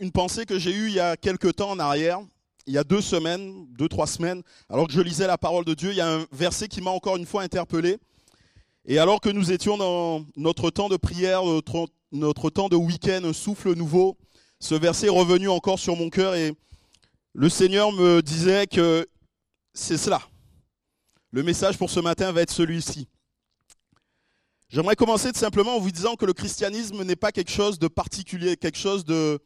une pensée que j'ai eue il y a quelques temps en arrière, il y a deux semaines, deux, trois semaines, alors que je lisais la parole de Dieu, il y a un verset qui m'a encore une fois interpellé. Et alors que nous étions dans notre temps de prière, notre, temps de week-end, un souffle nouveau, ce verset est revenu encore sur mon cœur et le Seigneur me disait que c'est cela. Le message pour ce matin va être celui-ci. J'aimerais commencer tout simplement en vous disant que le christianisme n'est pas quelque chose de particulier, quelque chose de,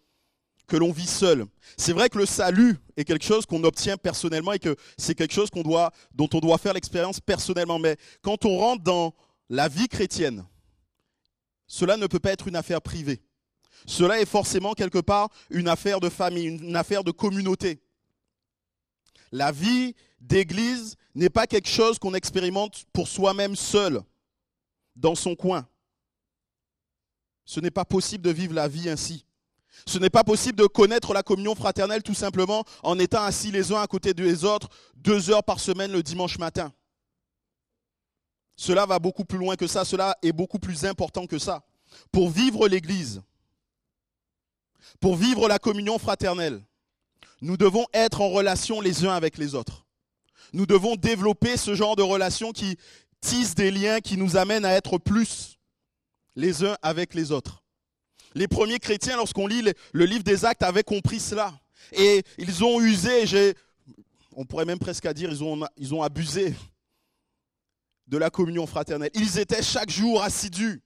que l'on vit seul. C'est vrai que le salut est quelque chose qu'on obtient personnellement et que c'est quelque chose qu'on doit, dont on doit faire l'expérience personnellement. Mais quand on rentre dans la vie chrétienne, cela ne peut pas être une affaire privée. Cela est forcément quelque part une affaire de famille, une affaire de communauté. La vie d'église n'est pas quelque chose qu'on expérimente pour soi-même seul, dans son coin. Ce n'est pas possible de vivre la vie ainsi. Ce n'est pas possible de connaître la communion fraternelle tout simplement en étant assis les uns à côté des autres deux heures par semaine le dimanche matin. Cela va beaucoup plus loin que ça, cela est beaucoup plus important que ça. Pour vivre l'Église, pour vivre la communion fraternelle, nous devons être en relation les uns avec les autres. Nous devons développer ce genre de relation qui tisse des liens, qui nous amènent à être plus les uns avec les autres. Les premiers chrétiens, lorsqu'on lit le livre des actes, avaient compris cela. Et ils ont usé, on pourrait même presque dire, ils ont, abusé de la communion fraternelle. Ils étaient chaque jour assidus.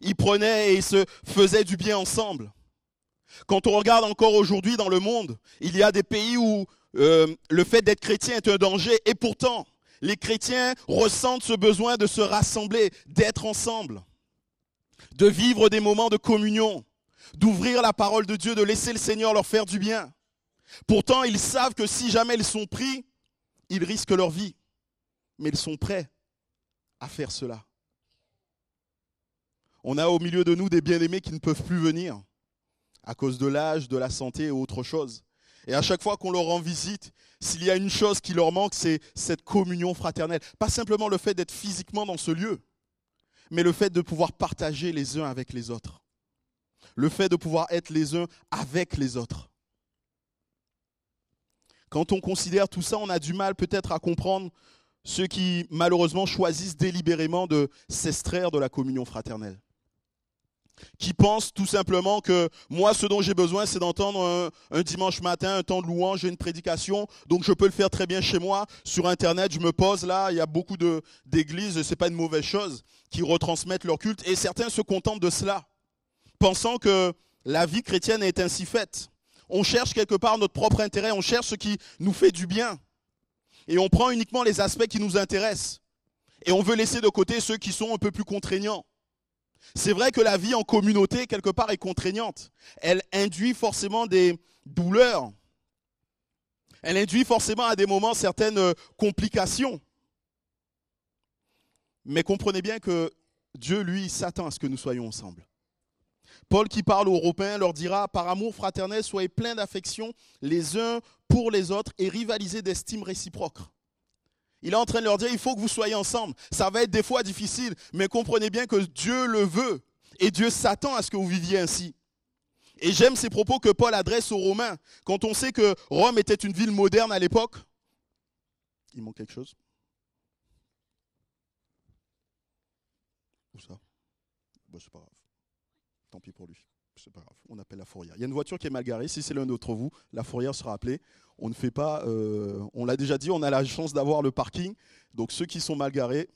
Ils prenaient et ils se faisaient du bien ensemble. Quand on regarde encore aujourd'hui dans le monde, il y a des pays où euh, le fait d'être chrétien est un danger et pourtant les chrétiens ressentent ce besoin de se rassembler, d'être ensemble, de vivre des moments de communion, d'ouvrir la parole de Dieu, de laisser le Seigneur leur faire du bien. Pourtant, ils savent que si jamais ils sont pris, ils risquent leur vie. Mais ils sont prêts à faire cela. On a au milieu de nous des bien-aimés qui ne peuvent plus venir à cause de l'âge, de la santé et autre chose. Et à chaque fois qu'on leur rend visite, s'il y a une chose qui leur manque, c'est cette communion fraternelle. Pas simplement le fait d'être physiquement dans ce lieu, mais le fait de pouvoir partager les uns avec les autres. Le fait de pouvoir être les uns avec les autres. Quand on considère tout ça, on a du mal peut-être à comprendre ceux qui malheureusement choisissent délibérément de s'extraire de la communion fraternelle qui pensent tout simplement que moi, ce dont j'ai besoin, c'est d'entendre un, dimanche matin, un temps de louange, une prédication, donc je peux le faire très bien chez moi, sur Internet, je me pose là, il y a beaucoup d'églises, ce n'est pas une mauvaise chose, qui retransmettent leur culte, et certains se contentent de cela, pensant que la vie chrétienne est ainsi faite. On cherche quelque part notre propre intérêt, on cherche ce qui nous fait du bien, et on prend uniquement les aspects qui nous intéressent, et on veut laisser de côté ceux qui sont un peu plus contraignants. C'est vrai que la vie en communauté, quelque part, est contraignante. Elle induit forcément des douleurs. Elle induit forcément à des moments certaines euh, complications. Mais comprenez bien que Dieu, lui, s'attend à ce que nous soyons ensemble. Paul qui parle aux Européens leur dira, par amour fraternel, soyez pleins d'affection les uns pour les autres et rivalisez d'estime réciproque. Il est en train de leur dire, il faut que vous soyez ensemble. Ça va être des fois difficile, mais comprenez bien que Dieu le veut. Et Dieu s'attend à ce que vous viviez ainsi. Et j'aime ces propos que Paul adresse aux Romains. Quand on sait que Rome était une ville moderne à l'époque, il manque quelque chose Où ça? Bon, C'est pas grave. Tant pis pour lui. C'est pas grave. On appelle la fourrière. Il y a une voiture qui est mal garée. Si c'est l'un d'entre vous, la fourrière sera appelée on ne fait pas, euh, on l'a déjà dit, on a la chance d'avoir le parking. Donc ceux qui sont mal garés,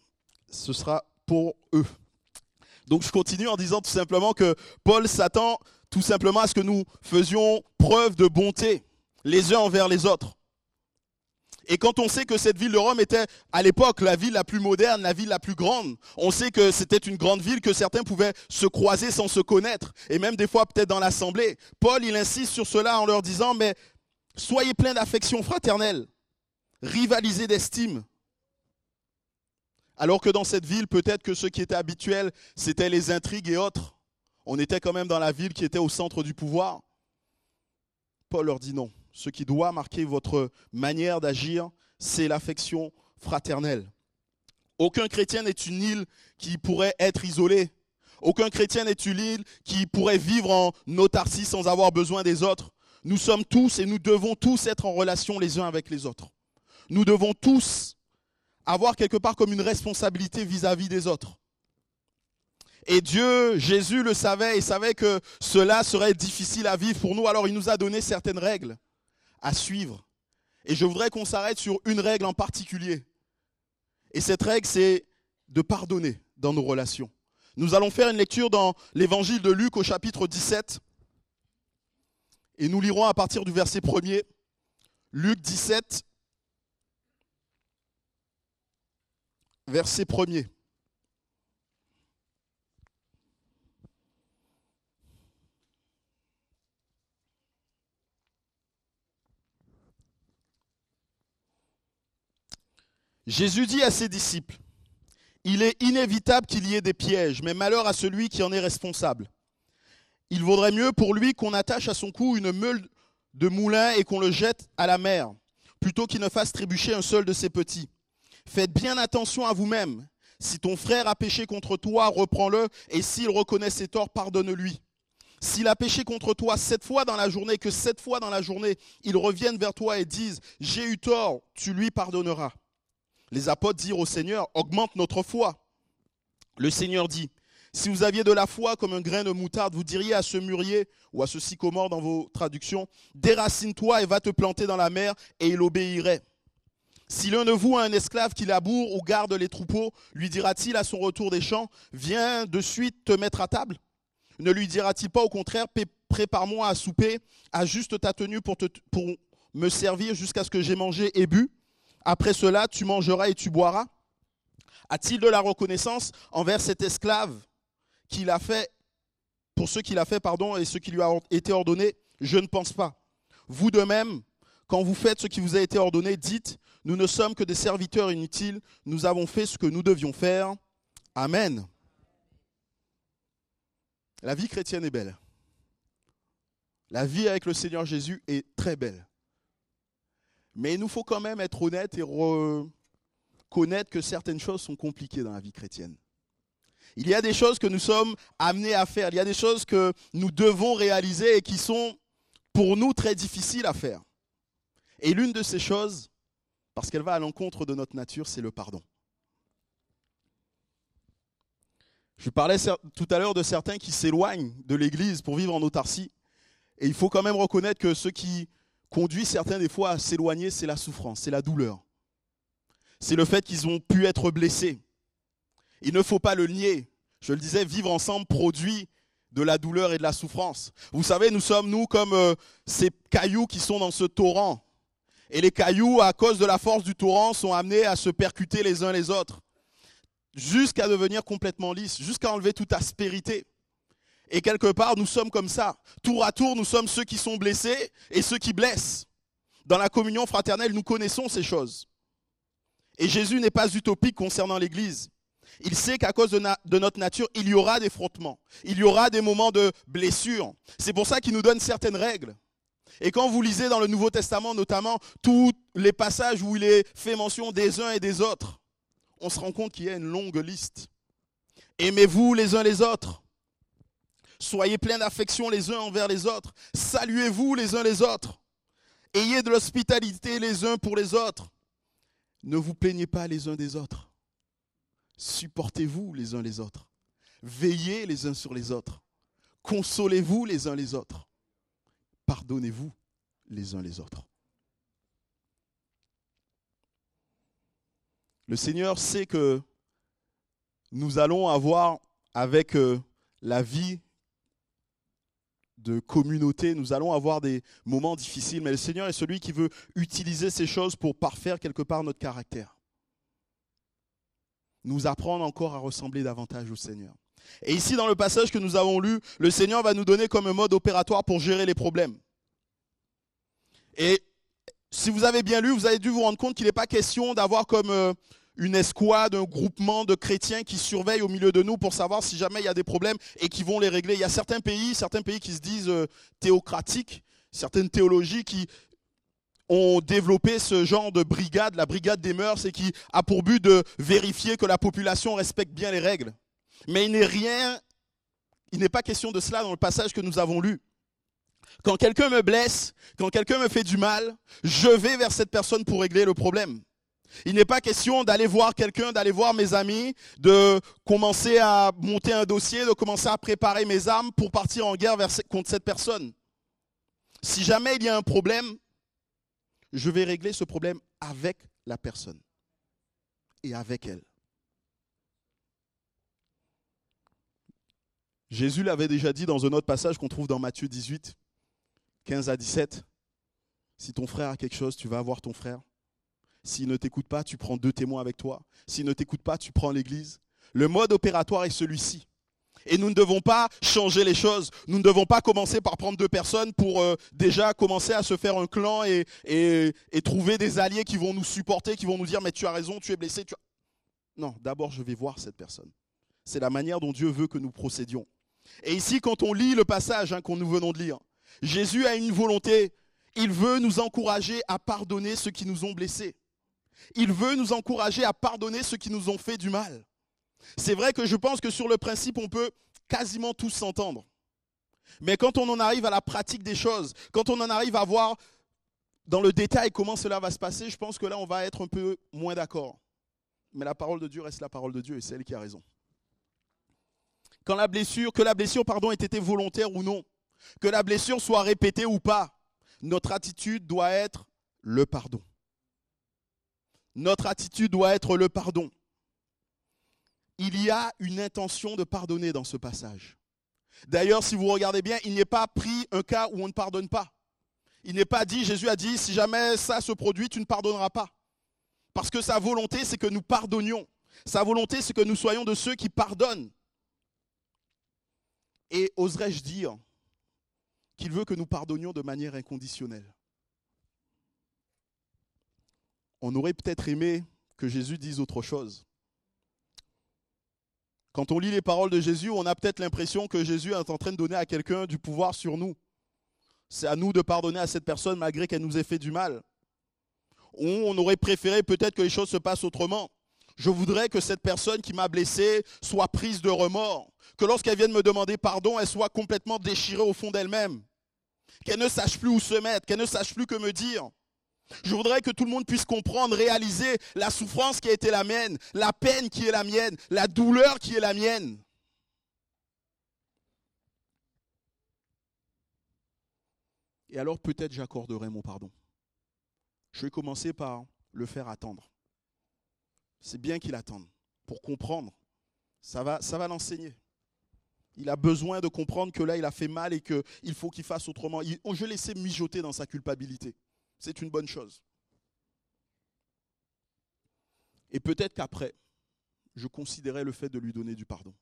ce sera pour eux. Donc je continue en disant tout simplement que Paul s'attend tout simplement à ce que nous faisions preuve de bonté les uns envers les autres. Et quand on sait que cette ville de Rome était à l'époque la ville la plus moderne, la ville la plus grande, on sait que c'était une grande ville, que certains pouvaient se croiser sans se connaître, et même des fois peut-être dans l'assemblée. Paul, il insiste sur cela en leur disant, mais Soyez pleins d'affection fraternelle, rivalisez d'estime. Alors que dans cette ville, peut-être que ce qui était habituel, c'était les intrigues et autres. On était quand même dans la ville qui était au centre du pouvoir. Paul leur dit non. Ce qui doit marquer votre manière d'agir, c'est l'affection fraternelle. Aucun chrétien n'est une île qui pourrait être isolée. Aucun chrétien n'est une qui pourrait vivre en autarcie sans avoir besoin des autres. Nous sommes tous et nous devons tous être en relation les uns avec les autres. Nous devons tous avoir quelque part comme une responsabilité vis-à-vis des autres. Et Dieu, Jésus le savait et savait que cela serait difficile à vivre pour nous, alors il nous a donné certaines règles à suivre. Et je voudrais qu'on s'arrête sur une règle en particulier. Et cette règle, c'est de pardonner dans nos relations. Nous allons faire une lecture dans l'évangile de Luc au chapitre 17. Et nous lirons à partir du verset 1er. Luc 17, verset 1er. Jésus dit à ses disciples, Il est inévitable qu'il y ait des pièges, mais malheur à celui qui en est responsable. Il vaudrait mieux pour lui qu'on attache à son cou une meule de moulin et qu'on le jette à la mer, plutôt qu'il ne fasse trébucher un seul de ses petits. Faites bien attention à vous-même. Si ton frère a péché contre toi, reprends-le, et s'il reconnaît ses torts, pardonne-lui. S'il a péché contre toi sept fois dans la journée, que sept fois dans la journée, il revienne vers toi et dise, j'ai eu tort, tu lui pardonneras les apôtres dirent au Seigneur, augmente notre foi. Le Seigneur dit, si vous aviez de la foi comme un grain de moutarde, vous diriez à ce mûrier ou à ce sycomore dans vos traductions, déracine-toi et va te planter dans la mer, et il obéirait. Si l'un de vous a un esclave qui laboure ou garde les troupeaux, lui dira-t-il à son retour des champs, viens de suite te mettre à table Ne lui dira-t-il pas au contraire, prépare-moi à souper, ajuste ta tenue pour, pour me servir jusqu'à ce que j'ai mangé et bu après cela, tu mangeras et tu boiras A-t-il de la reconnaissance envers cet esclave qu'il a fait, pour ce qu'il a fait, pardon, et ce qui lui a été ordonné? Je ne pense pas. Vous de même, quand vous faites ce qui vous a été ordonné, dites, nous ne sommes que des serviteurs inutiles, nous avons fait ce que nous devions faire. Amen. La vie chrétienne est belle. La vie avec le Seigneur Jésus est très belle. Mais il nous faut quand même être honnête et reconnaître que certaines choses sont compliquées dans la vie chrétienne. Il y a des choses que nous sommes amenés à faire, il y a des choses que nous devons réaliser et qui sont pour nous très difficiles à faire. Et l'une de ces choses, parce qu'elle va à l'encontre de notre nature, c'est le pardon. Je parlais tout à l'heure de certains qui s'éloignent de l'Église pour vivre en autarcie. Et il faut quand même reconnaître que ceux qui conduit certains des fois à s'éloigner, c'est la souffrance, c'est la douleur. C'est le fait qu'ils ont pu être blessés. Il ne faut pas le nier. Je le disais, vivre ensemble produit de la douleur et de la souffrance. Vous savez, nous sommes, nous, comme euh, ces cailloux qui sont dans ce torrent. Et les cailloux, à cause de la force du torrent, sont amenés à se percuter les uns les autres, jusqu'à devenir complètement lisses, jusqu'à enlever toute aspérité. Et quelque part, nous sommes comme ça. Tour à tour, nous sommes ceux qui sont blessés et ceux qui blessent. Dans la communion fraternelle, nous connaissons ces choses. Et Jésus n'est pas utopique concernant l'Église. Il sait qu'à cause de, notre nature, il y aura des frottements, il y aura des moments de blessure. C'est pour ça qu'il nous donne certaines règles. Et quand vous lisez dans le Nouveau Testament notamment tous les passages où il est fait mention des uns et des autres, on se rend compte qu'il y a une longue liste. Aimez-vous les uns les autres. Soyez pleins d'affection les uns envers les autres. Saluez-vous les uns les autres. Ayez de l'hospitalité les uns pour les autres. Ne vous plaignez pas les uns des autres. Supportez-vous les uns les autres. Veillez les uns sur les autres. Consolez-vous les uns les autres. Pardonnez-vous les uns les autres. Le Seigneur sait que nous allons avoir avec euh, la vie de communauté, nous allons avoir des moments difficiles, mais le Seigneur est celui qui veut utiliser ces choses pour parfaire quelque part notre caractère. Nous apprendre encore à ressembler davantage au Seigneur. Et ici, dans le passage que nous avons lu, le Seigneur va nous donner comme mode opératoire pour gérer les problèmes. Et si vous avez bien lu, vous avez dû vous rendre compte qu'il n'est pas question d'avoir comme euh, une escouade, un groupement de chrétiens qui surveillent au milieu de nous pour savoir si jamais il y a des problèmes et qui vont les régler. Il y a certains pays, certains pays qui se disent euh, théocratiques, certaines théologies qui ont développé ce genre de brigade, la brigade des mœurs, et qui a pour but de vérifier que la population respecte bien les règles. Mais il n'est rien Il n'est pas question de cela dans le passage que nous avons lu. Quand quelqu'un me blesse, quand quelqu'un me fait du mal, je vais vers cette personne pour régler le problème. Il n'est pas question d'aller voir quelqu'un, d'aller voir mes amis, de commencer à monter un dossier, de commencer à préparer mes armes pour partir en guerre contre cette personne. Si jamais il y a un problème, je vais régler ce problème avec la personne et avec elle. Jésus l'avait déjà dit dans un autre passage qu'on trouve dans Matthieu 18, 15 à 17. Si ton frère a quelque chose, tu vas voir ton frère. S'il ne t'écoute pas, tu prends deux témoins avec toi. S'il ne t'écoute pas, tu prends l'Église. Le mode opératoire est celui-ci. Et nous ne devons pas changer les choses. Nous ne devons pas commencer par prendre deux personnes pour euh, déjà commencer à se faire un clan et, trouver des alliés qui vont nous supporter, qui vont nous dire mais tu as raison, tu es blessé. Non, d'abord je vais voir cette personne. C'est la manière dont Dieu veut que nous procédions. Et ici, quand on lit le passage hein, qu'on nous venons de lire, Jésus a une volonté. Il veut nous encourager à pardonner ceux qui nous ont blessés. Il veut nous encourager à pardonner ceux qui nous ont fait du mal. C'est vrai que je pense que sur le principe, on peut quasiment tous s'entendre. Mais quand on en arrive à la pratique des choses, quand on en arrive à voir dans le détail comment cela va se passer, je pense que là, on va être un peu moins d'accord. Mais la parole de Dieu reste la parole de Dieu et c'est elle qui a raison. Quand la blessure, que la blessure, ait été volontaire ou non, que la blessure soit répétée ou pas, notre attitude doit être le pardon. Notre attitude doit être le pardon. Il y a une intention de pardonner dans ce passage. D'ailleurs, si vous regardez bien, il n'est pas pris un cas où on ne pardonne pas. Il n'est pas dit, Jésus a dit, si jamais ça se produit, tu ne pardonneras pas. Parce que sa volonté, c'est que nous pardonnions. Sa volonté, c'est que nous soyons de ceux qui pardonnent. Et oserais-je dire qu'il veut que nous pardonnions de manière inconditionnelle? On aurait peut-être aimé que Jésus dise autre chose. Quand on lit les paroles de Jésus, on a peut-être l'impression que Jésus est en train de donner à quelqu'un du pouvoir sur nous. C'est à nous de pardonner à cette personne malgré qu'elle nous ait fait du mal. Ou on aurait préféré peut-être que les choses se passent autrement. Je voudrais que cette personne qui m'a blessé soit prise de remords. Que lorsqu'elle vienne me demander pardon, elle soit complètement déchirée au fond d'elle-même. Qu'elle ne sache plus où se mettre, qu'elle ne sache plus que me dire. Je voudrais que tout le monde puisse comprendre, réaliser la souffrance qui a été la mienne, la peine qui est la mienne, la douleur qui est la mienne. Et alors peut-être j'accorderai mon pardon. Je vais commencer par le faire attendre. C'est bien qu'il attende pour comprendre. Ça va, ça va l'enseigner. Il a besoin de comprendre que là, il a fait mal et qu'il faut qu'il fasse autrement. je vais laisser mijoter dans sa culpabilité c'est une bonne chose. Et peut-être qu'après, je considérais le fait de lui donner du pardon,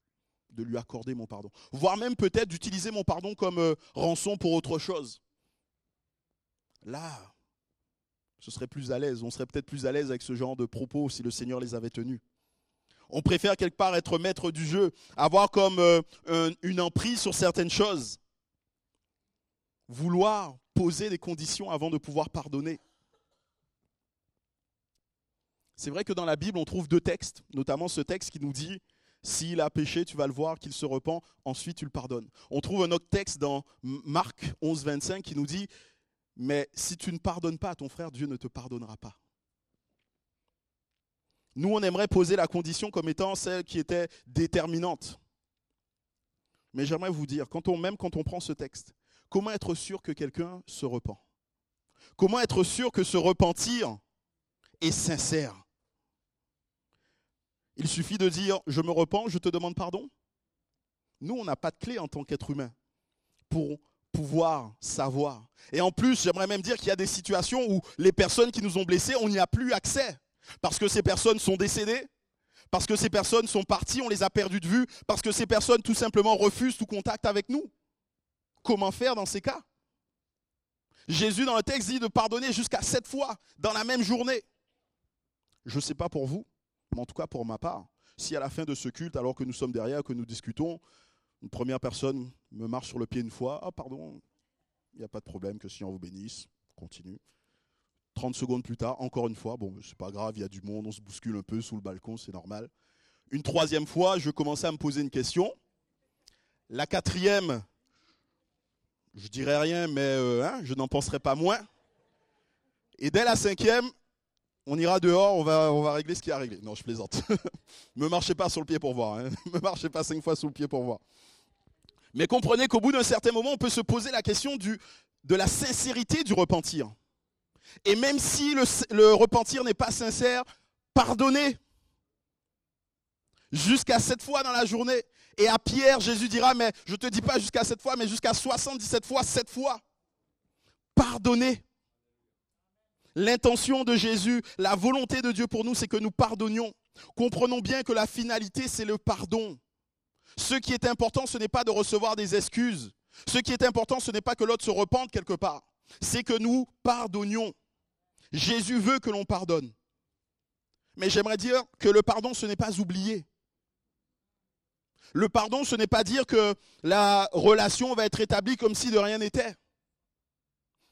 de lui accorder mon pardon, voire même peut-être d'utiliser mon pardon comme euh, rançon pour autre chose. Là, ce serait plus à l'aise, on serait peut-être plus à l'aise avec ce genre de propos si le Seigneur les avait tenus. On préfère quelque part être maître du jeu, avoir comme euh, une emprise sur certaines choses, vouloir poser des conditions avant de pouvoir pardonner. C'est vrai que dans la Bible, on trouve deux textes, notamment ce texte qui nous dit s'il a péché, tu vas le voir, qu'il se repent, ensuite tu le pardonnes. On trouve un autre texte dans Marc 11, 25 qui nous dit Mais si tu ne pardonnes pas à ton frère, Dieu ne te pardonnera pas. Nous, on aimerait poser la condition comme étant celle qui était déterminante. Mais j'aimerais vous dire, quand on, même quand on prend ce texte, Comment être sûr que quelqu'un se repent? Comment être sûr que ce repentir est sincère? Il suffit de dire je me repens, je te demande pardon? Nous, on n'a pas de clé en tant qu'être humain pour pouvoir savoir. Et en plus, j'aimerais même dire qu'il y a des situations où les personnes qui nous ont blessés, on n'y a plus accès. Parce que ces personnes sont décédées, parce que ces personnes sont parties, on les a perdues de vue, parce que ces personnes tout simplement refusent tout contact avec nous. Comment faire dans ces cas Jésus, dans le texte, dit de pardonner jusqu'à sept fois dans la même journée. Je ne sais pas pour vous, mais en tout cas pour ma part, si à la fin de ce culte, alors que nous sommes derrière, que nous discutons, une première personne me marche sur le pied une fois, ah pardon, il n'y a pas de problème, que le Seigneur vous bénisse, continue. 30 secondes plus tard, encore une fois, bon, c'est pas grave, il y a du monde, on se bouscule un peu sous le balcon, c'est normal. Une troisième fois, je commençais à me poser une question. La quatrième, je dirais rien, mais euh, hein, je n'en penserai pas moins. Et dès la cinquième, on ira dehors, on va, régler ce qui a réglé. Non, je plaisante. Me marchez pas sur le pied pour voir. Hein. Me marchez pas cinq fois sur le pied pour voir. Mais comprenez qu'au bout d'un certain moment, on peut se poser la question de la sincérité du repentir. Et même si le repentir n'est pas sincère, pardonnez. Jusqu'à sept fois dans la journée. Et à Pierre, Jésus dira, mais je ne te dis pas jusqu'à sept fois, mais jusqu'à 77 fois, sept fois. Pardonnez. L'intention de Jésus, la volonté de Dieu pour nous, c'est que nous pardonnions. Comprenons bien que la finalité, c'est le pardon. Ce qui est important, ce n'est pas de recevoir des excuses. Ce qui est important, ce n'est pas que l'autre se repente quelque part. C'est que nous pardonnions. Jésus veut que l'on pardonne. Mais j'aimerais dire que le pardon, ce n'est pas oublier. Le pardon, ce n'est pas dire que la relation va être établie comme si de rien n'était.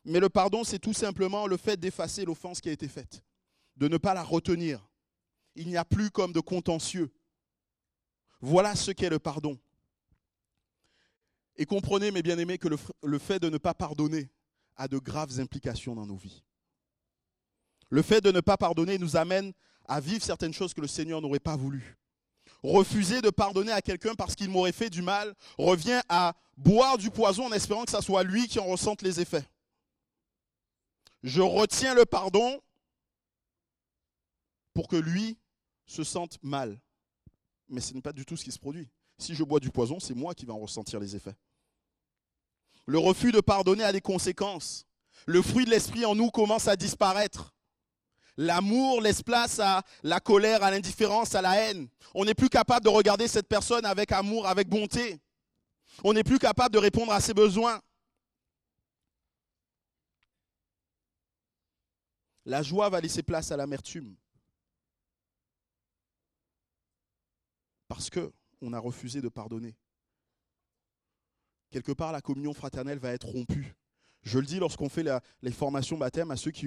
Mais le pardon, c'est tout simplement le fait d'effacer l'offense qui a été faite, de ne pas la retenir. Il n'y a plus comme de contentieux. Voilà ce qu'est le pardon. Et comprenez, mes bien-aimés, que le, fait de ne pas pardonner a de graves implications dans nos vies. Le fait de ne pas pardonner nous amène à vivre certaines choses que le Seigneur n'aurait pas voulu. Refuser de pardonner à quelqu'un parce qu'il m'aurait fait du mal revient à boire du poison en espérant que ce soit lui qui en ressente les effets. Je retiens le pardon pour que lui se sente mal. Mais ce n'est pas du tout ce qui se produit. Si je bois du poison, c'est moi qui vais en ressentir les effets. Le refus de pardonner a des conséquences. Le fruit de l'esprit en nous commence à disparaître. L'amour laisse place à la colère, à l'indifférence, à la haine. On n'est plus capable de regarder cette personne avec amour, avec bonté. On n'est plus capable de répondre à ses besoins. La joie va laisser place à l'amertume. Parce que on a refusé de pardonner. Quelque part, la communion fraternelle va être rompue. Je le dis lorsqu'on fait les formations baptême à ceux qui,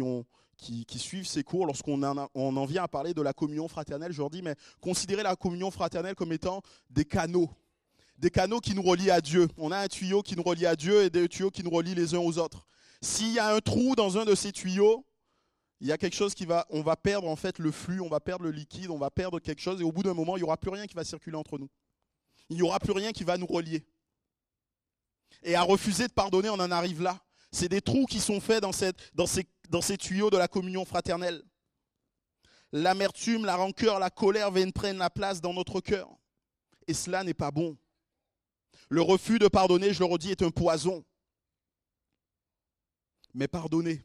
suivent ces cours, lorsqu'on en, on en vient à parler de la communion fraternelle, je leur dis, mais considérez la communion fraternelle comme étant des canaux. Des canaux qui nous relient à Dieu. On a un tuyau qui nous relie à Dieu et des tuyaux qui nous relient les uns aux autres. S'il y a un trou dans un de ces tuyaux, il y a quelque chose qui va, on va perdre en fait le flux, on va perdre le liquide, on va perdre quelque chose et au bout d'un moment, il n'y aura plus rien qui va circuler entre nous. Il n'y aura plus rien qui va nous relier. Et à refuser de pardonner, on en arrive là. C'est des trous qui sont faits dans, ces, tuyaux de la communion fraternelle. L'amertume, la rancœur, la colère viennent prendre la place dans notre cœur. Et cela n'est pas bon. Le refus de pardonner, je le redis, est un poison. Mais pardonner,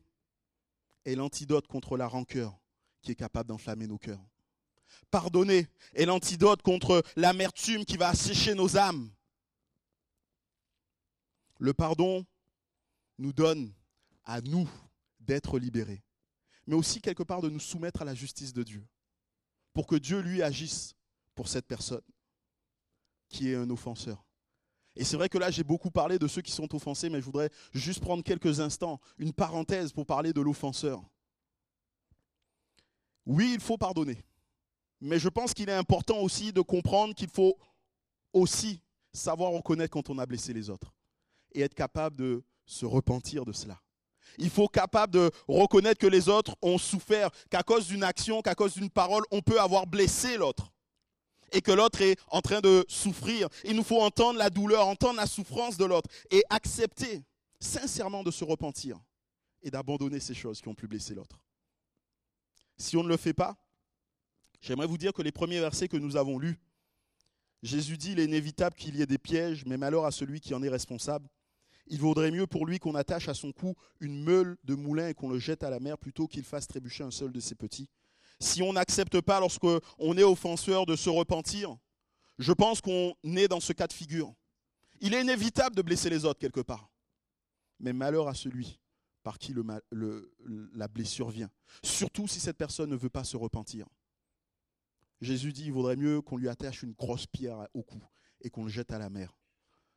est l'antidote contre la rancœur qui est capable d'enflammer nos cœurs. Pardonner est l'antidote contre l'amertume qui va assécher nos âmes. Le pardon nous donne à nous d'être libérés, mais aussi quelque part de nous soumettre à la justice de Dieu, pour que Dieu lui agisse pour cette personne qui est un offenseur. Et c'est vrai que là, j'ai beaucoup parlé de ceux qui sont offensés, mais je voudrais juste prendre quelques instants, une parenthèse pour parler de l'offenseur. Oui, il faut pardonner. Mais je pense qu'il est important aussi de comprendre qu'il faut aussi savoir reconnaître quand on a blessé les autres et être capable de se repentir de cela. Il faut capable de reconnaître que les autres ont souffert, qu'à cause d'une action, qu'à cause d'une parole, on peut avoir blessé l'autre et que l'autre est en train de souffrir. Il nous faut entendre la douleur, entendre la souffrance de l'autre et accepter sincèrement de se repentir et d'abandonner ces choses qui ont pu blesser l'autre. Si on ne le fait pas, j'aimerais vous dire que les premiers versets que nous avons lus, Jésus dit, il est inévitable qu'il y ait des pièges, mais malheur à celui qui en est responsable. Il vaudrait mieux pour lui qu'on attache à son cou une meule de moulin et qu'on le jette à la mer plutôt qu'il fasse trébucher un seul de ses petits si on n'accepte pas lorsqu'on est offenseur de se repentir, je pense qu'on est dans ce cas de figure. Il est inévitable de blesser les autres quelque part. Mais malheur à celui par qui la blessure vient. Surtout si cette personne ne veut pas se repentir. Jésus dit, il vaudrait mieux qu'on lui attache une grosse pierre au cou et qu'on le jette à la mer.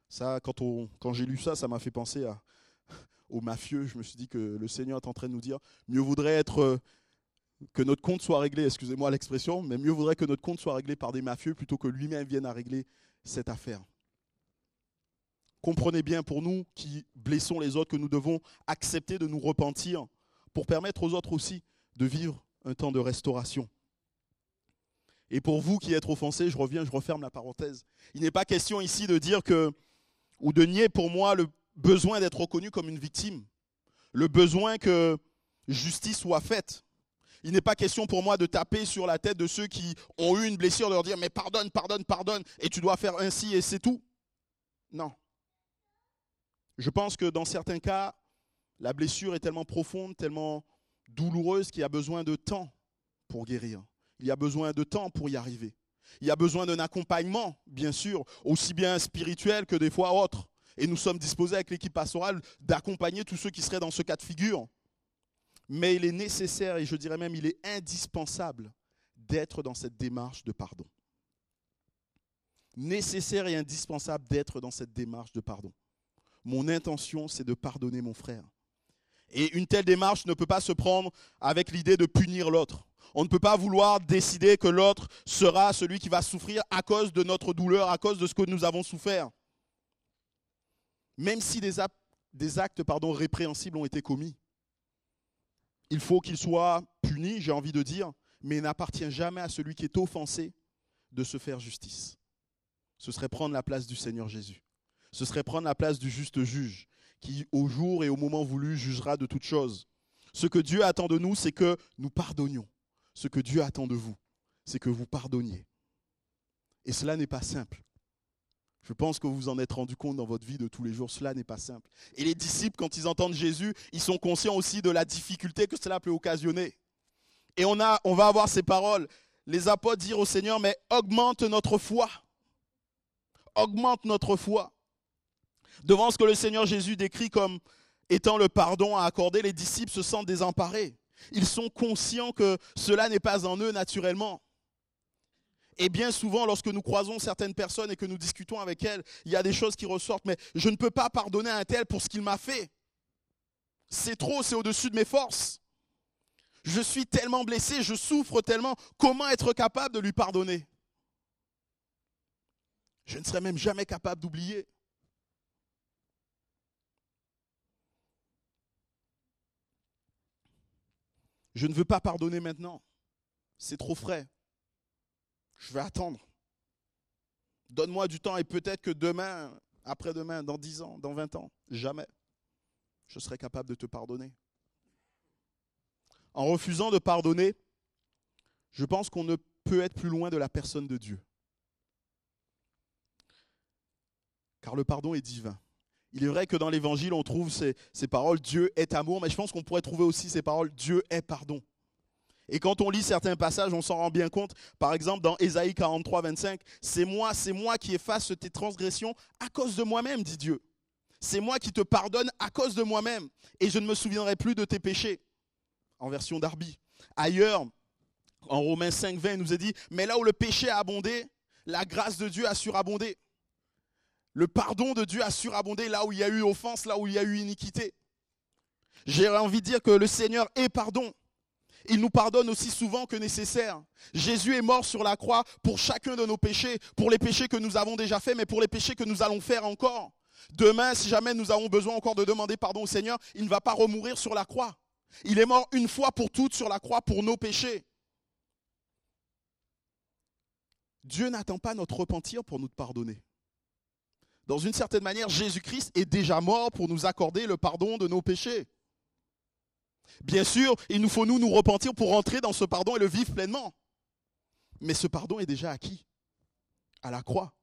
Ça, quand, quand j'ai lu ça, ça m'a fait penser aux mafieux. Je me suis dit que le Seigneur est en train de nous dire, mieux vaudrait être que notre compte soit réglé, excusez-moi l'expression, mais mieux vaudrait que notre compte soit réglé par des mafieux plutôt que lui-même vienne à régler cette affaire. Comprenez bien pour nous qui blessons les autres que nous devons accepter de nous repentir pour permettre aux autres aussi de vivre un temps de restauration. Et pour vous qui êtes offensés, je reviens, je referme la parenthèse. Il n'est pas question ici de dire que, ou de nier pour moi le besoin d'être reconnu comme une victime, le besoin que justice soit faite. Il n'est pas question pour moi de taper sur la tête de ceux qui ont eu une blessure, de leur dire mais pardonne, pardonne, pardonne, et tu dois faire ainsi et c'est tout. Non. Je pense que dans certains cas, la blessure est tellement profonde, tellement douloureuse qu'il y a besoin de temps pour guérir. Il y a besoin de temps pour y arriver. Il y a besoin d'un accompagnement, bien sûr, aussi bien spirituel que des fois autre. Et nous sommes disposés avec l'équipe pastorale d'accompagner tous ceux qui seraient dans ce cas de figure. Mais il est nécessaire, et je dirais même il est indispensable, d'être dans cette démarche de pardon. Nécessaire et indispensable d'être dans cette démarche de pardon. Mon intention, c'est de pardonner mon frère. Et une telle démarche ne peut pas se prendre avec l'idée de punir l'autre. On ne peut pas vouloir décider que l'autre sera celui qui va souffrir à cause de notre douleur, à cause de ce que nous avons souffert. Même si des, actes, répréhensibles ont été commis, il faut qu'ils soient punis, j'ai envie de dire, mais il n'appartient jamais à celui qui est offensé de se faire justice. Ce serait prendre la place du Seigneur Jésus. Ce serait prendre la place du juste juge, qui au jour et au moment voulu jugera de toutes choses. Ce que Dieu attend de nous, c'est que nous pardonnions ce que Dieu attend de vous, c'est que vous pardonniez. Et cela n'est pas simple. Je pense que vous en êtes rendu compte dans votre vie de tous les jours, cela n'est pas simple. Et les disciples, quand ils entendent Jésus, ils sont conscients aussi de la difficulté que cela peut occasionner. Et on, on va avoir ces paroles. Les apôtres dirent au Seigneur, mais augmente notre foi. Augmente notre foi. Devant ce que le Seigneur Jésus décrit comme étant le pardon à accorder, les disciples se sentent désemparés. Ils sont conscients que cela n'est pas en eux naturellement. Et bien souvent, lorsque nous croisons certaines personnes et que nous discutons avec elles, il y a des choses qui ressortent, mais je ne peux pas pardonner à un tel pour ce qu'il m'a fait. C'est trop, c'est au-dessus de mes forces. Je suis tellement blessé, je souffre tellement. Comment être capable de lui pardonner? Je ne serais même jamais capable d'oublier. Je ne veux pas pardonner maintenant. C'est trop frais. Je vais attendre. Donne-moi du temps et peut-être que demain, après-demain, dans 10 ans, dans 20 ans, jamais, je serai capable de te pardonner. En refusant de pardonner, je pense qu'on ne peut être plus loin de la personne de Dieu. Car le pardon est divin. Il est vrai que dans l'évangile, on trouve ces, paroles Dieu est amour, mais je pense qu'on pourrait trouver aussi ces paroles Dieu est pardon. Et quand on lit certains passages, on s'en rend bien compte. Par exemple, dans Ésaïe 43, 25, c'est moi, c'est moi qui efface tes transgressions à cause de moi-même, dit Dieu. C'est moi qui te pardonne à cause de moi-même. Et je ne me souviendrai plus de tes péchés. En version d'Arby. Ailleurs, en Romains 5, 20, il nous est dit, mais là où le péché a abondé, la grâce de Dieu a surabondé. Le pardon de Dieu a surabondé là où il y a eu offense, là où il y a eu iniquité. J'ai envie de dire que le Seigneur est pardon. Il nous pardonne aussi souvent que nécessaire. Jésus est mort sur la croix pour chacun de nos péchés, pour les péchés que nous avons déjà faits, mais pour les péchés que nous allons faire encore. Demain, si jamais nous avons besoin encore de demander pardon au Seigneur, il ne va pas remourir sur la croix. Il est mort une fois pour toutes sur la croix pour nos péchés. Dieu n'attend pas notre repentir pour nous pardonner. Dans une certaine manière, Jésus-Christ est déjà mort pour nous accorder le pardon de nos péchés. Bien sûr, il nous faut nous nous repentir pour rentrer dans ce pardon et le vivre pleinement. Mais ce pardon est déjà acquis à la croix.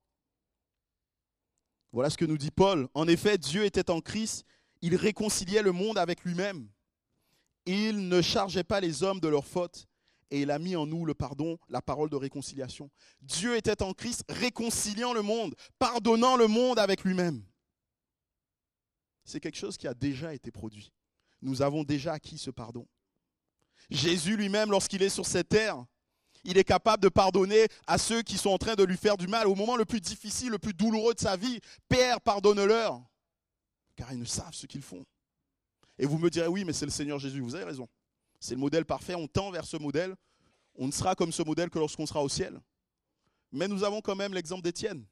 Voilà ce que nous dit Paul. En effet, Dieu était en Christ, il réconciliait le monde avec lui-même. Il ne chargeait pas les hommes de leurs fautes et il a mis en nous le pardon, la parole de réconciliation. Dieu était en Christ réconciliant le monde, pardonnant le monde avec lui-même. C'est quelque chose qui a déjà été produit. Nous avons déjà acquis ce pardon. Jésus lui-même, lorsqu'il est sur cette terre, il est capable de pardonner à ceux qui sont en train de lui faire du mal au moment le plus difficile, le plus douloureux de sa vie. Père, pardonne-leur, car ils ne savent ce qu'ils font. Et vous me direz, oui, mais c'est le Seigneur Jésus, vous avez raison. C'est le modèle parfait, on tend vers ce modèle. On ne sera comme ce modèle que lorsqu'on sera au ciel. Mais nous avons quand même l'exemple d'Étienne,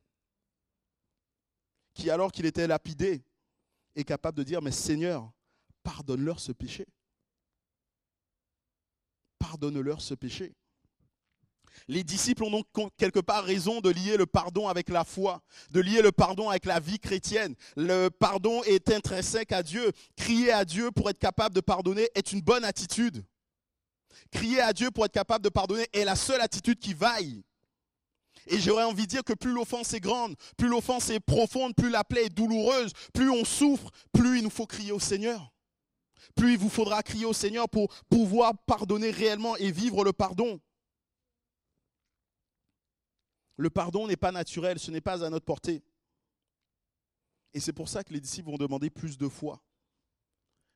qui, alors qu'il était lapidé, est capable de dire, mais Seigneur, pardonne-leur ce péché. Pardonne-leur ce péché. Les disciples ont donc quelque part raison de lier le pardon avec la foi, de lier le pardon avec la vie chrétienne. Le pardon est intrinsèque à Dieu. Crier à Dieu pour être capable de pardonner est une bonne attitude. Crier à Dieu pour être capable de pardonner est la seule attitude qui vaille. Et j'aurais envie de dire que plus l'offense est grande, plus l'offense est profonde, plus la plaie est douloureuse, plus on souffre, plus il nous faut crier au Seigneur. Plus il vous faudra crier au Seigneur pour pouvoir pardonner réellement et vivre le pardon. Le pardon n'est pas naturel, ce n'est pas à notre portée. Et c'est pour ça que les disciples vont demander plus de foi.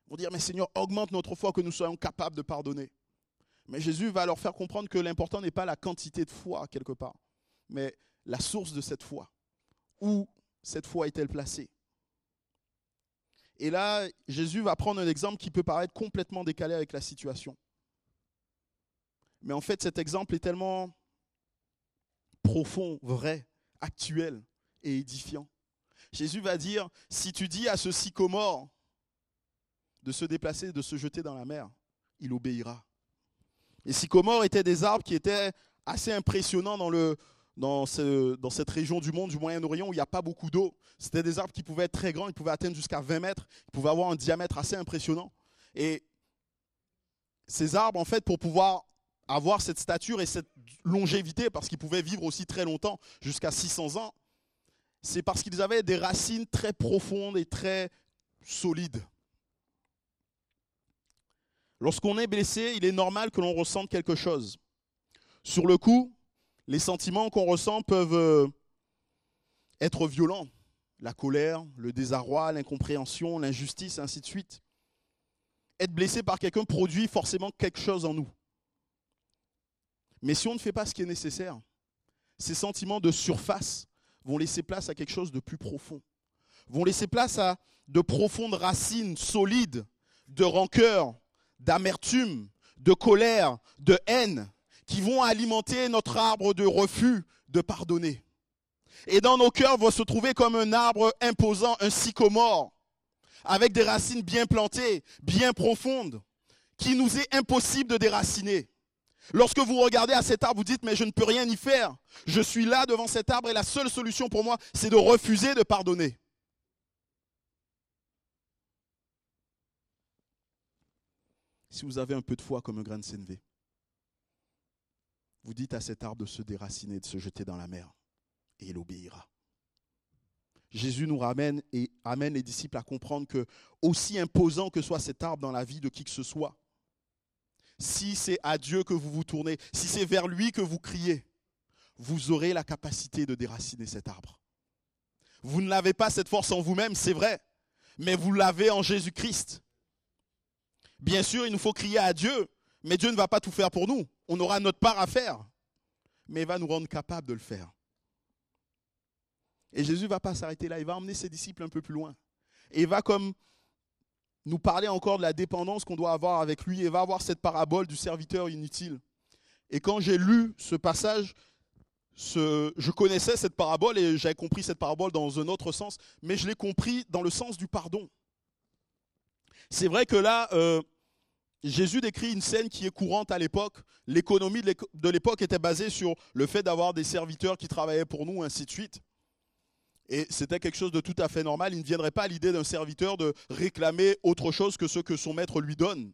Ils vont dire, mais Seigneur, augmente notre foi que nous soyons capables de pardonner. Mais Jésus va leur faire comprendre que l'important n'est pas la quantité de foi quelque part, mais la source de cette foi. Où cette foi est-elle placée? Et là, Jésus va prendre un exemple qui peut paraître complètement décalé avec la situation. Mais en fait, cet exemple est tellement profond, vrai, actuel et édifiant. Jésus va dire, si tu dis à ce sycomore de se déplacer, de se jeter dans la mer, il obéira. Les sycomores étaient des arbres qui étaient assez impressionnants dans, le, dans, ce, dans cette région du monde, du Moyen-Orient, où il n'y a pas beaucoup d'eau. C'était des arbres qui pouvaient être très grands, ils pouvaient atteindre jusqu'à 20 mètres, ils pouvaient avoir un diamètre assez impressionnant. Et ces arbres, en fait, pour pouvoir avoir cette stature et cette longévité, parce qu'ils pouvaient vivre aussi très longtemps, jusqu'à 600 ans, c'est parce qu'ils avaient des racines très profondes et très solides. Lorsqu'on est blessé, il est normal que l'on ressente quelque chose. Sur le coup, les sentiments qu'on ressent peuvent euh, être violents. La colère, le désarroi, l'incompréhension, l'injustice, ainsi de suite. Être blessé par quelqu'un produit forcément quelque chose en nous. Mais si on ne fait pas ce qui est nécessaire, ces sentiments de surface vont laisser place à quelque chose de plus profond, vont laisser place à de profondes racines solides de rancœur, d'amertume, de colère, de haine, qui vont alimenter notre arbre de refus de pardonner. Et dans nos cœurs vont se trouver comme un arbre imposant, un sycomore, avec des racines bien plantées, bien profondes, qui nous est impossible de déraciner. Lorsque vous regardez à cet arbre, vous dites, mais je ne peux rien y faire. Je suis là devant cet arbre et la seule solution pour moi, c'est de refuser de pardonner. Si vous avez un peu de foi comme un grain de sénévé, vous dites à cet arbre de se déraciner, de se jeter dans la mer, et il obéira. Jésus nous ramène et amène les disciples à comprendre que, aussi imposant que soit cet arbre dans la vie de qui que ce soit, si c'est à Dieu que vous vous tournez, si c'est vers lui que vous criez, vous aurez la capacité de déraciner cet arbre. Vous ne l'avez pas cette force en vous-même, c'est vrai, mais vous l'avez en Jésus-Christ. Bien sûr, il nous faut crier à Dieu, mais Dieu ne va pas tout faire pour nous. On aura notre part à faire, mais il va nous rendre capables de le faire. Et Jésus ne va pas s'arrêter là, il va emmener ses disciples un peu plus loin. Et il va comme nous parler encore de la dépendance qu'on doit avoir avec lui et va avoir cette parabole du serviteur inutile. Et quand j'ai lu ce passage, je connaissais cette parabole et j'avais compris cette parabole dans un autre sens, mais je l'ai compris dans le sens du pardon. C'est vrai que là, euh, Jésus décrit une scène qui est courante à l'époque. L'économie de l'époque était basée sur le fait d'avoir des serviteurs qui travaillaient pour nous, ainsi de suite. Et c'était quelque chose de tout à fait normal. Il ne viendrait pas à l'idée d'un serviteur de réclamer autre chose que ce que son maître lui donne.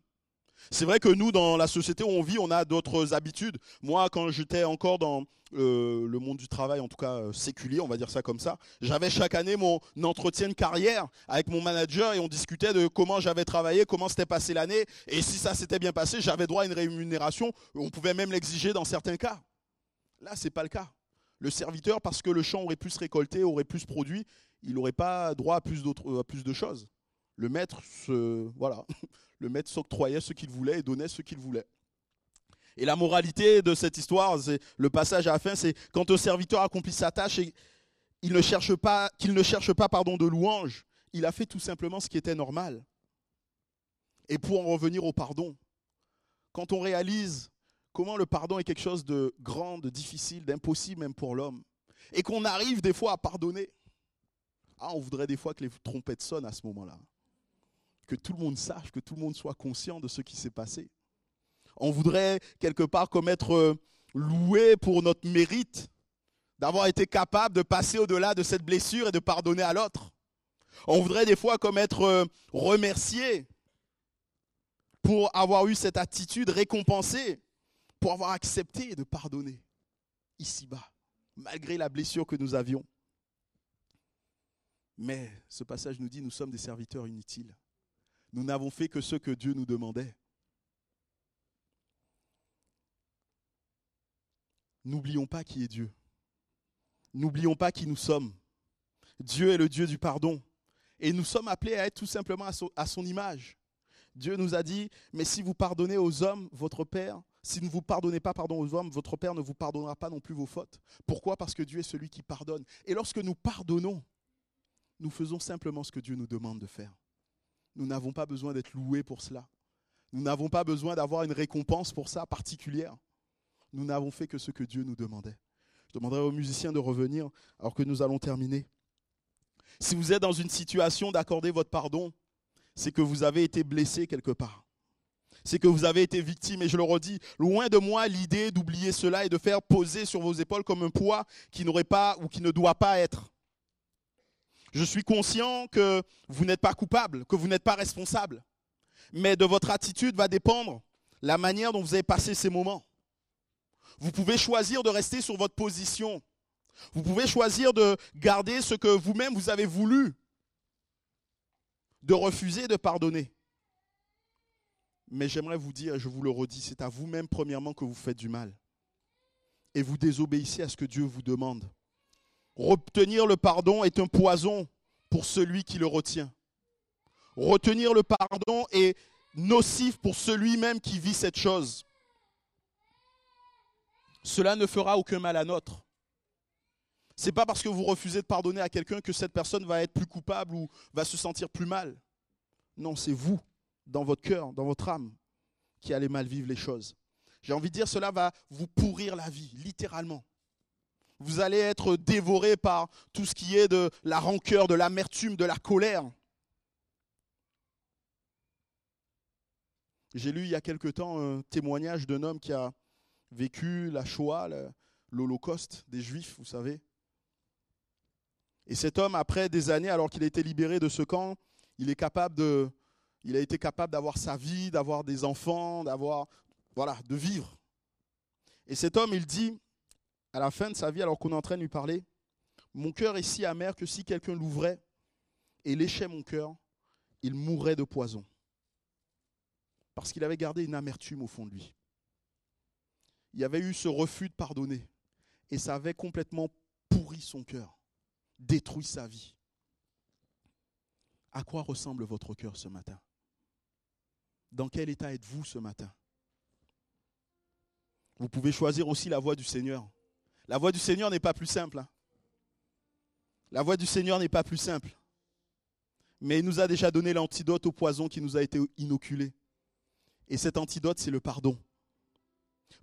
C'est vrai que nous, dans la société où on vit, on a d'autres habitudes. Moi, quand j'étais encore dans euh, le monde du travail, en tout cas euh, séculier, on va dire ça comme ça, j'avais chaque année mon entretien de carrière avec mon manager et on discutait de comment j'avais travaillé, comment s'était passé l'année. Et si ça s'était bien passé, j'avais droit à une rémunération. On pouvait même l'exiger dans certains cas. Là, ce n'est pas le cas. Le serviteur, parce que le champ aurait plus récolté, aurait plus produit, il n'aurait pas droit à plus, euh, à plus de choses. Le maître, voilà, le maître s'octroyait ce qu'il voulait et donnait ce qu'il voulait. Et la moralité de cette histoire, c'est le passage à la fin, c'est quand un serviteur accomplit sa tâche et il qu'il ne cherche pas pardon de louange, il a fait tout simplement ce qui était normal. Et pour en revenir au pardon, quand on réalise comment le pardon est quelque chose de grand, de difficile, d'impossible même pour l'homme. Et qu'on arrive des fois à pardonner. Ah, on voudrait des fois que les trompettes sonnent à ce moment-là. Que tout le monde sache, que tout le monde soit conscient de ce qui s'est passé. On voudrait quelque part comme être euh, loué pour notre mérite, d'avoir été capable de passer au-delà de cette blessure et de pardonner à l'autre. On voudrait des fois comme être euh, remercié pour avoir eu cette attitude, récompensé, pour avoir accepté de pardonner ici-bas, malgré la blessure que nous avions. Mais ce passage nous dit, nous sommes des serviteurs inutiles. Nous n'avons fait que ce que Dieu nous demandait. N'oublions pas qui est Dieu. N'oublions pas qui nous sommes. Dieu est le Dieu du pardon. Et nous sommes appelés à être tout simplement à son, image. Dieu nous a dit, mais si vous pardonnez aux hommes, votre Père, si ne vous pardonnez pas pardon aux hommes, votre Père ne vous pardonnera pas non plus vos fautes. Pourquoi? Parce que Dieu est celui qui pardonne. Et lorsque nous pardonnons, nous faisons simplement ce que Dieu nous demande de faire. Nous n'avons pas besoin d'être loués pour cela. Nous n'avons pas besoin d'avoir une récompense pour ça particulière. Nous n'avons fait que ce que Dieu nous demandait. Je demanderai aux musiciens de revenir alors que nous allons terminer. Si vous êtes dans une situation d'accorder votre pardon, c'est que vous avez été blessé quelque part. C'est que vous avez été victime. Et je le redis, loin de moi l'idée d'oublier cela et de faire poser sur vos épaules comme un poids qui n'aurait pas ou qui ne doit pas être. Je suis conscient que vous n'êtes pas coupable, que vous n'êtes pas responsable. Mais de votre attitude va dépendre la manière dont vous avez passé ces moments. Vous pouvez choisir de rester sur votre position. Vous pouvez choisir de garder ce que vous-même vous avez voulu, de refuser de pardonner. Mais j'aimerais vous dire, je vous le redis, c'est à vous-même premièrement que vous faites du mal. Et vous désobéissez à ce que Dieu vous demande. Retenir le pardon est un poison pour celui qui le retient. Retenir le pardon est nocif pour celui même qui vit cette chose. Cela ne fera aucun mal à notre. Ce n'est pas parce que vous refusez de pardonner à quelqu'un que cette personne va être plus coupable ou va se sentir plus mal. Non, c'est vous, dans votre cœur, dans votre âme, qui allez mal vivre les choses. J'ai envie de dire, cela va vous pourrir la vie, littéralement. Vous allez être dévoré par tout ce qui est de la rancœur, de l'amertume, de la colère. J'ai lu il y a quelque temps un témoignage d'un homme qui a vécu la Shoah, l'Holocauste des Juifs, vous savez. Et cet homme, après des années, alors qu'il a été libéré de ce camp, il est capable de, il a été capable d'avoir sa vie, d'avoir des enfants, d'avoir, voilà, de vivre. Et cet homme, il dit, à la fin de sa vie, alors qu'on est en train de lui parler, mon cœur est si amer que si quelqu'un l'ouvrait et léchait mon cœur, il mourrait de poison. Parce qu'il avait gardé une amertume au fond de lui. Il y avait eu ce refus de pardonner. Et ça avait complètement pourri son cœur, détruit sa vie. À quoi ressemble votre cœur ce matin? Dans quel état êtes-vous ce matin? Vous pouvez choisir aussi la voie du Seigneur. La voie du Seigneur n'est pas plus simple. Hein. La voie du Seigneur n'est pas plus simple. Mais il nous a déjà donné l'antidote au poison qui nous a été inoculé. Et cet antidote, c'est le pardon.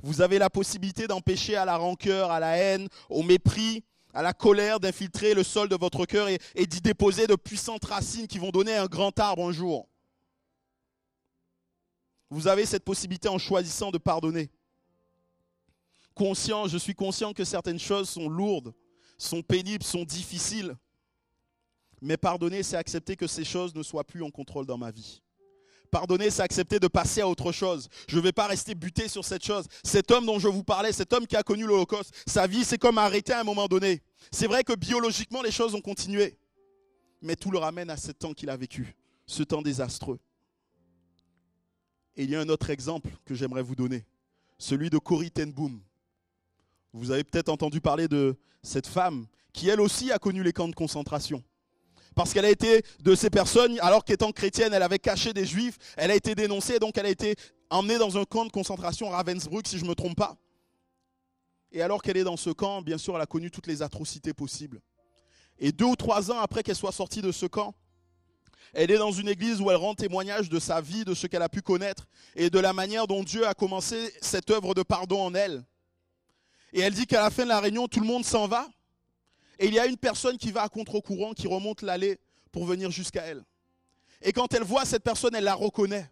Vous avez la possibilité d'empêcher à la rancœur, à la haine, au mépris, à la colère d'infiltrer le sol de votre cœur et, et d'y déposer de puissantes racines qui vont donner un grand arbre un jour. Vous avez cette possibilité en choisissant de pardonner conscient, je suis conscient que certaines choses sont lourdes, sont pénibles, sont difficiles. Mais pardonner, c'est accepter que ces choses ne soient plus en contrôle dans ma vie. Pardonner, c'est accepter de passer à autre chose. Je ne vais pas rester buté sur cette chose. Cet homme dont je vous parlais, cet homme qui a connu l'Holocauste, sa vie, c'est comme arrêté à un moment donné. C'est vrai que biologiquement, les choses ont continué. Mais tout le ramène à ce temps qu'il a vécu, ce temps désastreux. Et il y a un autre exemple que j'aimerais vous donner, celui de Corrie ten Boom. Vous avez peut-être entendu parler de cette femme qui elle aussi a connu les camps de concentration. Parce qu'elle a été de ces personnes, alors qu'étant chrétienne, elle avait caché des juifs, elle a été dénoncée, donc elle a été emmenée dans un camp de concentration à Ravensbrück, si je ne me trompe pas. Et alors qu'elle est dans ce camp, bien sûr, elle a connu toutes les atrocités possibles. Et deux ou trois ans après qu'elle soit sortie de ce camp, elle est dans une église où elle rend témoignage de sa vie, de ce qu'elle a pu connaître et de la manière dont Dieu a commencé cette œuvre de pardon en elle. Et elle dit qu'à la fin de la réunion, tout le monde s'en va. Et il y a une personne qui va à contre-courant, qui remonte l'allée pour venir jusqu'à elle. Et quand elle voit cette personne, elle la reconnaît.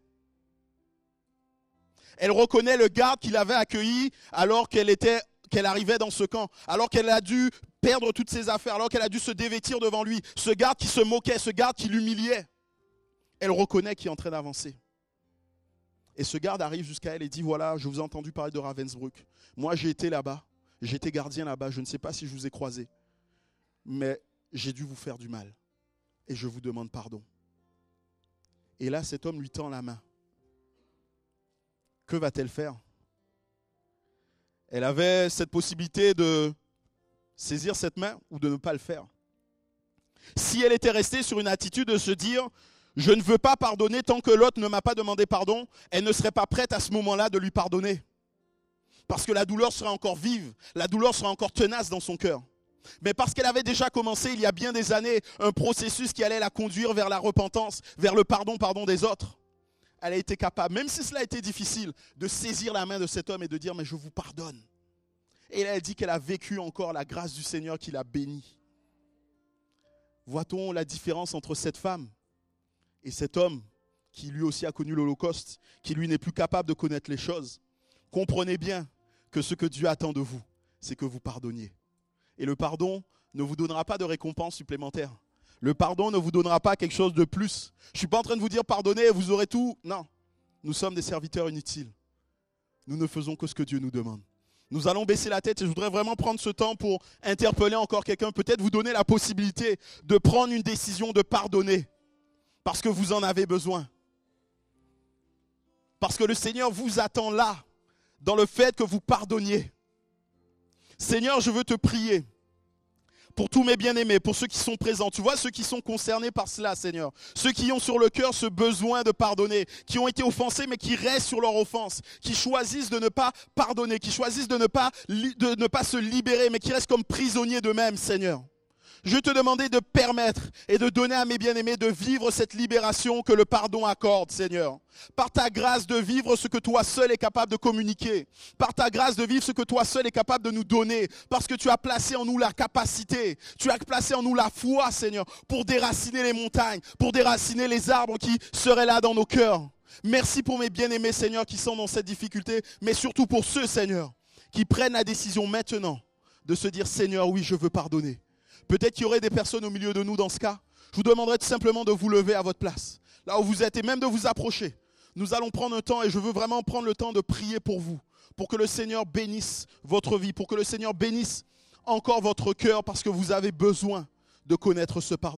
Elle reconnaît le garde qui l'avait accueilli alors qu'elle était qu'elle arrivait dans ce camp, alors qu'elle a dû perdre toutes ses affaires, alors qu'elle a dû se dévêtir devant lui, ce garde qui se moquait, ce garde qui l'humiliait. Elle reconnaît qu'il est en train d'avancer. Et ce garde arrive jusqu'à elle et dit, voilà, je vous ai entendu parler de Ravensbrück. Moi, j'ai été là-bas, j'étais gardien là-bas, je ne sais pas si je vous ai croisé, mais j'ai dû vous faire du mal. Et je vous demande pardon. Et là, cet homme lui tend la main. Que va-t-elle faire? Elle avait cette possibilité de saisir cette main ou de ne pas le faire. Si elle était restée sur une attitude de se dire je ne veux pas pardonner tant que l'autre ne m'a pas demandé pardon, elle ne serait pas prête à ce moment-là de lui pardonner. Parce que la douleur serait encore vive, la douleur serait encore tenace dans son cœur. Mais parce qu'elle avait déjà commencé il y a bien des années un processus qui allait la conduire vers la repentance, vers le pardon, pardon des autres, elle a été capable, même si cela a été difficile, de saisir la main de cet homme et de dire mais je vous pardonne. Et elle a dit qu'elle a vécu encore la grâce du Seigneur qui l'a bénie. Voit-on la différence entre cette femme et cet homme qui lui aussi a connu l'Holocauste, qui lui n'est plus capable de connaître les choses? Comprenez bien que ce que Dieu attend de vous, c'est que vous pardonniez. Et le pardon ne vous donnera pas de récompense supplémentaire. Le pardon ne vous donnera pas quelque chose de plus. Je ne suis pas en train de vous dire pardonnez et vous aurez tout. Non. Nous sommes des serviteurs inutiles. Nous ne faisons que ce que Dieu nous demande. Nous allons baisser la tête et je voudrais vraiment prendre ce temps pour interpeller encore quelqu'un, peut-être vous donner la possibilité de prendre une décision de pardonner parce que vous en avez besoin. Parce que le Seigneur vous attend là, dans le fait que vous pardonniez. Seigneur, je veux te prier pour tous mes bien-aimés, pour ceux qui sont présents. Tu vois, ceux qui sont concernés par cela, Seigneur. Ceux qui ont sur le cœur ce besoin de pardonner, qui ont été offensés, mais qui restent sur leur offense, qui choisissent de ne pas pardonner, qui choisissent de ne pas, se libérer, mais qui restent comme prisonniers d'eux-mêmes, Seigneur. Je te demandais de permettre et de donner à mes bien-aimés de vivre cette libération que le pardon accorde, Seigneur. Par ta grâce de vivre ce que toi seul es capable de communiquer. Par ta grâce de vivre ce que toi seul es capable de nous donner. Parce que tu as placé en nous la capacité. Tu as placé en nous la foi, Seigneur, pour déraciner les montagnes, pour déraciner les arbres qui seraient là dans nos cœurs. Merci pour mes bien-aimés, Seigneur, qui sont dans cette difficulté, mais surtout pour ceux, Seigneur, qui prennent la décision maintenant de se dire, Seigneur, oui, je veux pardonner. Peut-être qu'il y aurait des personnes au milieu de nous dans ce cas. Je vous demanderai tout simplement de vous lever à votre place, là où vous êtes, et même de vous approcher. Nous allons prendre un temps, et je veux vraiment prendre le temps de prier pour vous, pour que le Seigneur bénisse votre vie, pour que le Seigneur bénisse encore votre cœur, parce que vous avez besoin de connaître ce pardon.